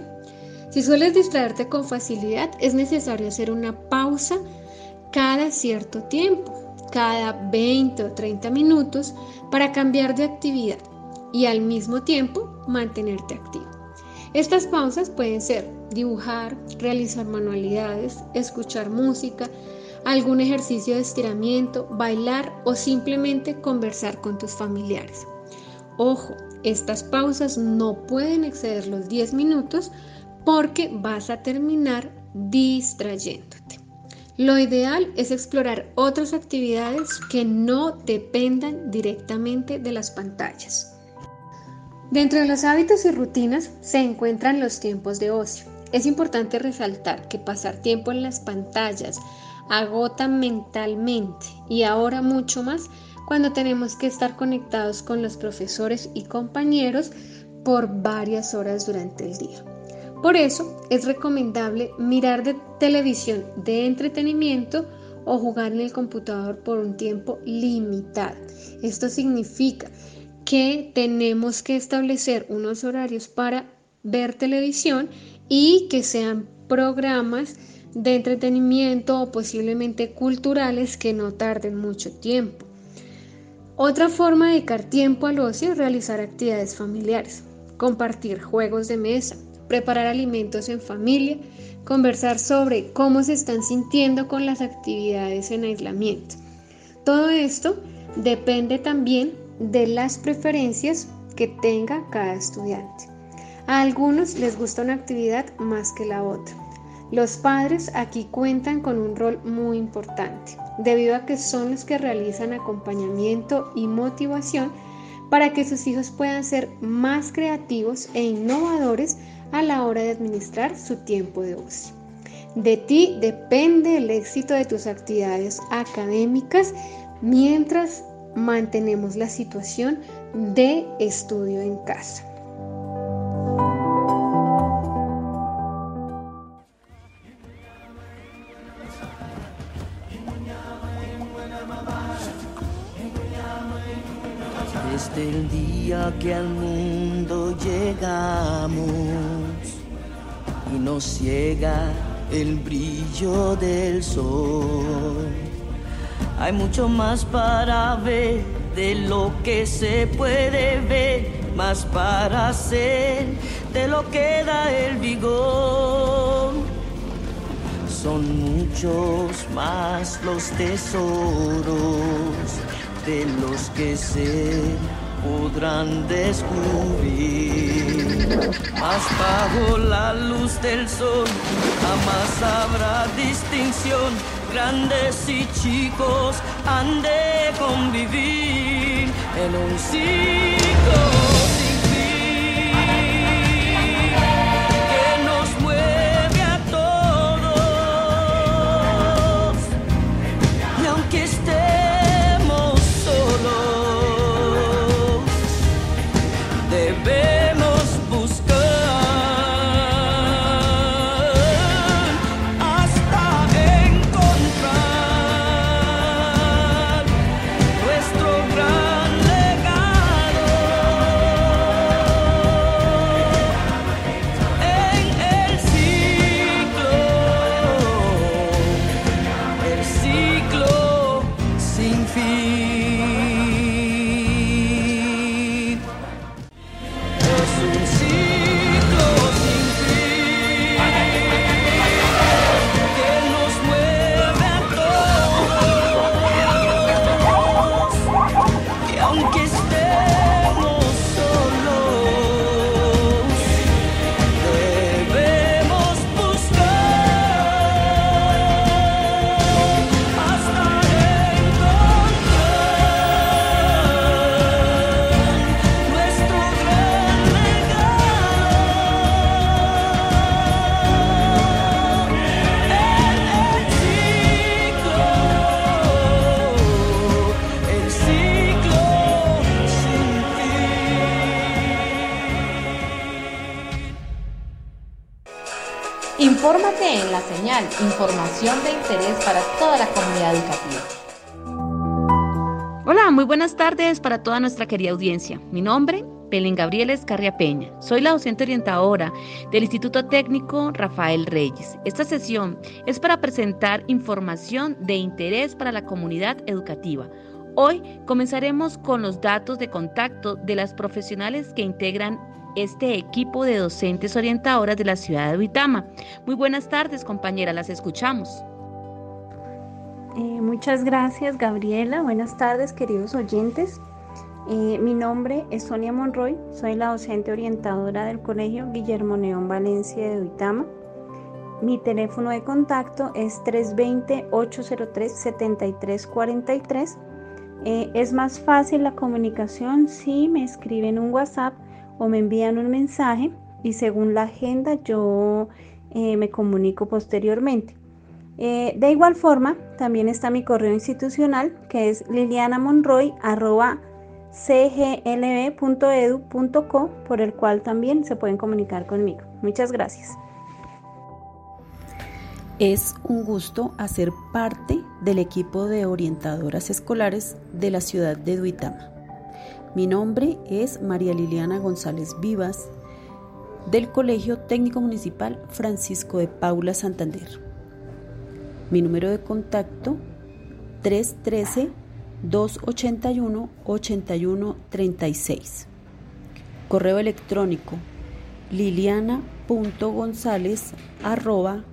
Si sueles distraerte con facilidad, es necesario hacer una pausa cada cierto tiempo, cada 20 o 30 minutos, para cambiar de actividad y al mismo tiempo mantenerte activo. Estas pausas pueden ser dibujar, realizar manualidades, escuchar música, algún ejercicio de estiramiento, bailar o simplemente conversar con tus familiares. Ojo, estas pausas no pueden exceder los 10 minutos porque vas a terminar distrayéndote. Lo ideal es explorar otras actividades que no dependan directamente de las pantallas. Dentro de los hábitos y rutinas se encuentran los tiempos de ocio. Es importante resaltar que pasar tiempo en las pantallas agota mentalmente y ahora mucho más cuando tenemos que estar conectados con los profesores y compañeros por varias horas durante el día. Por eso es recomendable mirar de televisión de entretenimiento o jugar en el computador por un tiempo limitado. Esto significa que tenemos que establecer unos horarios para ver televisión y que sean programas de entretenimiento o posiblemente culturales que no tarden mucho tiempo. Otra forma de dedicar tiempo al ocio es realizar actividades familiares, compartir juegos de mesa, preparar alimentos en familia, conversar sobre cómo se están sintiendo con las actividades en aislamiento. Todo esto depende también de las preferencias que tenga cada estudiante. A algunos les gusta una actividad más que la otra. Los padres aquí cuentan con un rol muy importante, debido a que son los que realizan acompañamiento y motivación para que sus hijos puedan ser más creativos e innovadores a la hora de administrar su tiempo de ocio. De ti depende el éxito de tus actividades académicas mientras mantenemos la situación de estudio en casa. Desde el día que al mundo llegamos nos ciega el brillo del sol hay mucho más para ver de lo que se puede ver, más para hacer de lo que da el vigor. Son muchos más los tesoros de los que se podrán descubrir. Más bajo la luz del sol jamás habrá distinción grandes y chicos han de convivir en un ciclo. Información de interés para toda la comunidad educativa. Hola, muy buenas tardes para toda nuestra querida audiencia. Mi nombre, Belén Gabriela Escarria Peña. Soy la docente orientadora del Instituto Técnico Rafael Reyes. Esta sesión es para presentar información de interés para la comunidad educativa. Hoy comenzaremos con los datos de contacto de las profesionales que integran este equipo de docentes orientadoras de la ciudad de Uitama. Muy buenas tardes, compañera, las escuchamos. Eh, muchas gracias, Gabriela. Buenas tardes, queridos oyentes. Eh, mi nombre es Sonia Monroy, soy la docente orientadora del Colegio Guillermo Neón Valencia de Duitama. Mi teléfono de contacto es 320-803-7343. Eh, es más fácil la comunicación si me escriben un WhatsApp o me envían un mensaje y según la agenda yo eh, me comunico posteriormente. de igual forma, también está mi correo institucional que es lilianamonroy.com cglb.edu.co por el cual también se pueden comunicar conmigo. Muchas gracias. Es un gusto hacer parte del equipo de orientadoras escolares de la ciudad de Duitama. Mi nombre es María Liliana González Vivas del Colegio Técnico Municipal Francisco de Paula Santander. Mi número de contacto 313 281 8136. Correo electrónico liliana.gonzález arroba.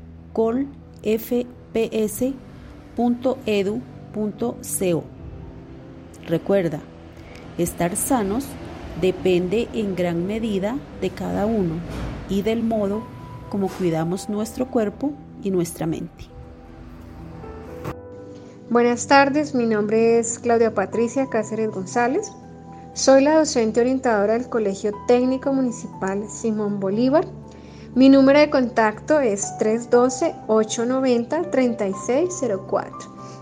Recuerda, estar sanos depende en gran medida de cada uno y del modo como cuidamos nuestro cuerpo y nuestra mente. Buenas tardes, mi nombre es Claudia Patricia Cáceres González. Soy la docente orientadora del Colegio Técnico Municipal Simón Bolívar. Mi número de contacto es 312-890-3604.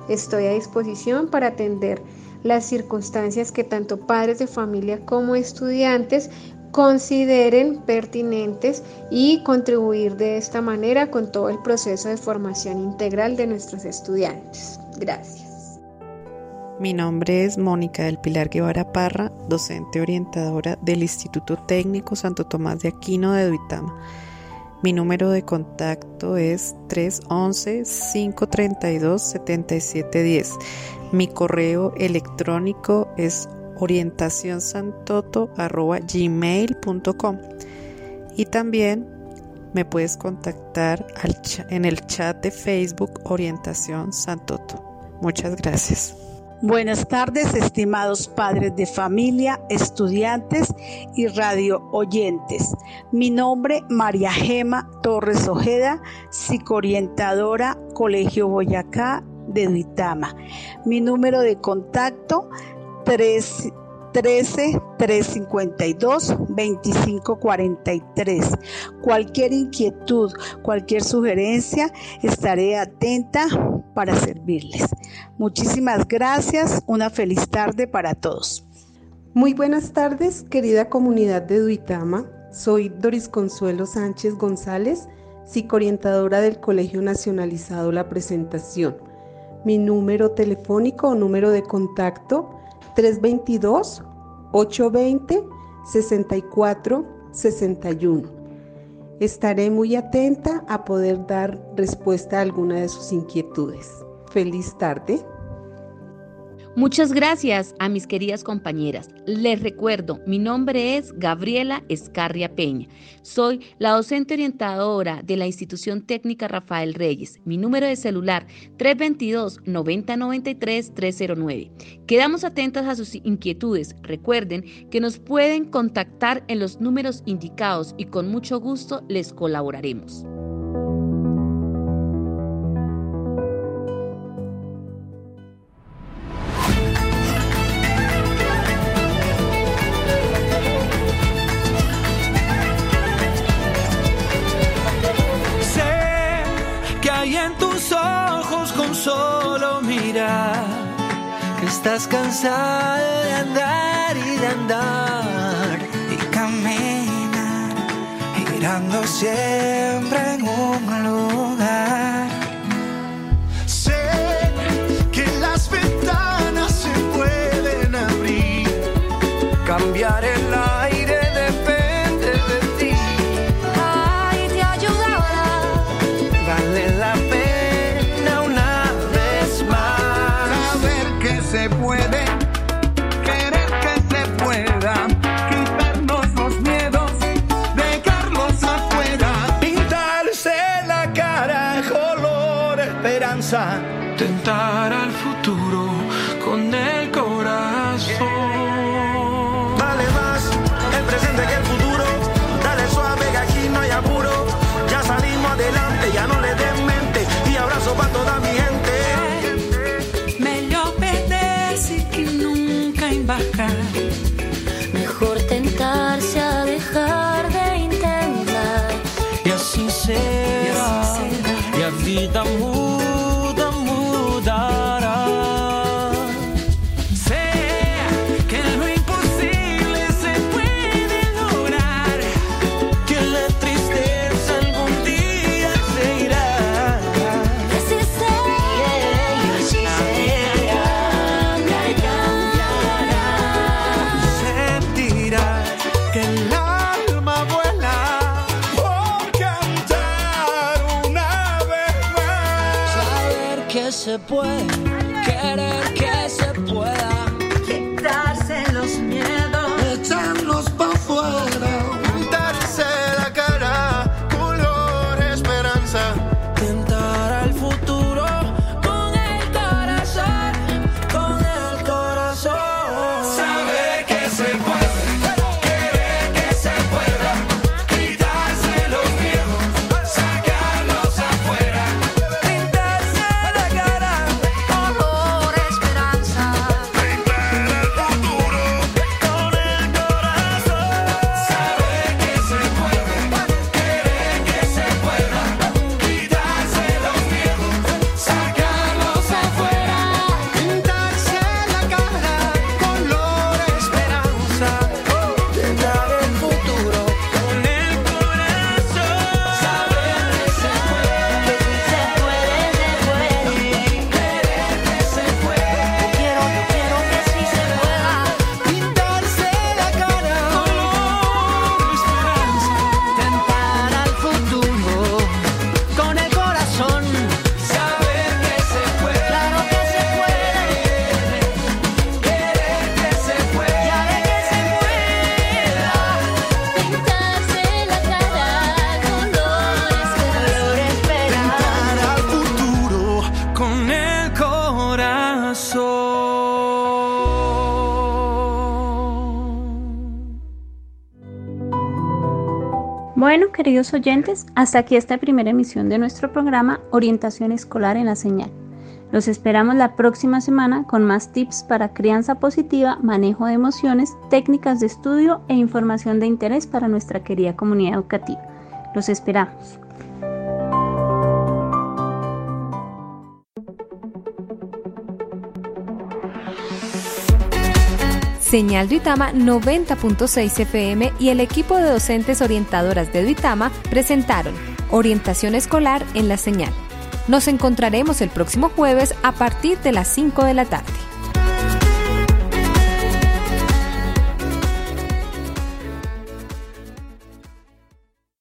Estoy a disposición para atender las circunstancias que tanto padres de familia como estudiantes consideren pertinentes y contribuir de esta manera con todo el proceso de formación integral de nuestros estudiantes. Gracias. Mi nombre es Mónica del Pilar Guevara Parra, docente orientadora del Instituto Técnico Santo Tomás de Aquino de Duitama. Mi número de contacto es 311-532-7710. Mi correo electrónico es orientacionsantoto.gmail.com y también me puedes contactar en el chat de Facebook Orientación Santoto. Muchas gracias. Buenas tardes, estimados padres de familia, estudiantes y radio oyentes. Mi nombre, María Gema Torres Ojeda, psicoorientadora, Colegio Boyacá de Duitama. Mi número de contacto 3 13 352 2543. Cualquier inquietud, cualquier sugerencia, estaré atenta para servirles. Muchísimas gracias, una feliz tarde para todos. Muy buenas tardes, querida comunidad de Duitama. Soy Doris Consuelo Sánchez González, psicoorientadora del Colegio Nacionalizado La Presentación. Mi número telefónico o número de contacto 322 820 64 61. Estaré muy atenta a poder dar respuesta a alguna de sus inquietudes. Feliz tarde. Muchas gracias a mis queridas compañeras. Les recuerdo, mi nombre es Gabriela Escarria Peña. Soy la docente orientadora de la Institución Técnica Rafael Reyes. Mi número de celular 322-9093-309. Quedamos atentas a sus inquietudes. Recuerden que nos pueden contactar en los números indicados y con mucho gusto les colaboraremos. ojos con solo mirar. Estás cansada de andar y de andar. Y caminar, girando siempre en un lugar. Sé que las ventanas se pueden abrir. Cambiaré. каждому queridos oyentes, hasta aquí esta primera emisión de nuestro programa Orientación Escolar en la Señal. Los esperamos la próxima semana con más tips para crianza positiva, manejo de emociones, técnicas de estudio e información de interés para nuestra querida comunidad educativa. Los esperamos. Señal Duitama 90.6 FM y el equipo de docentes orientadoras de Duitama presentaron Orientación Escolar en la Señal. Nos encontraremos el próximo jueves a partir de las 5 de la tarde.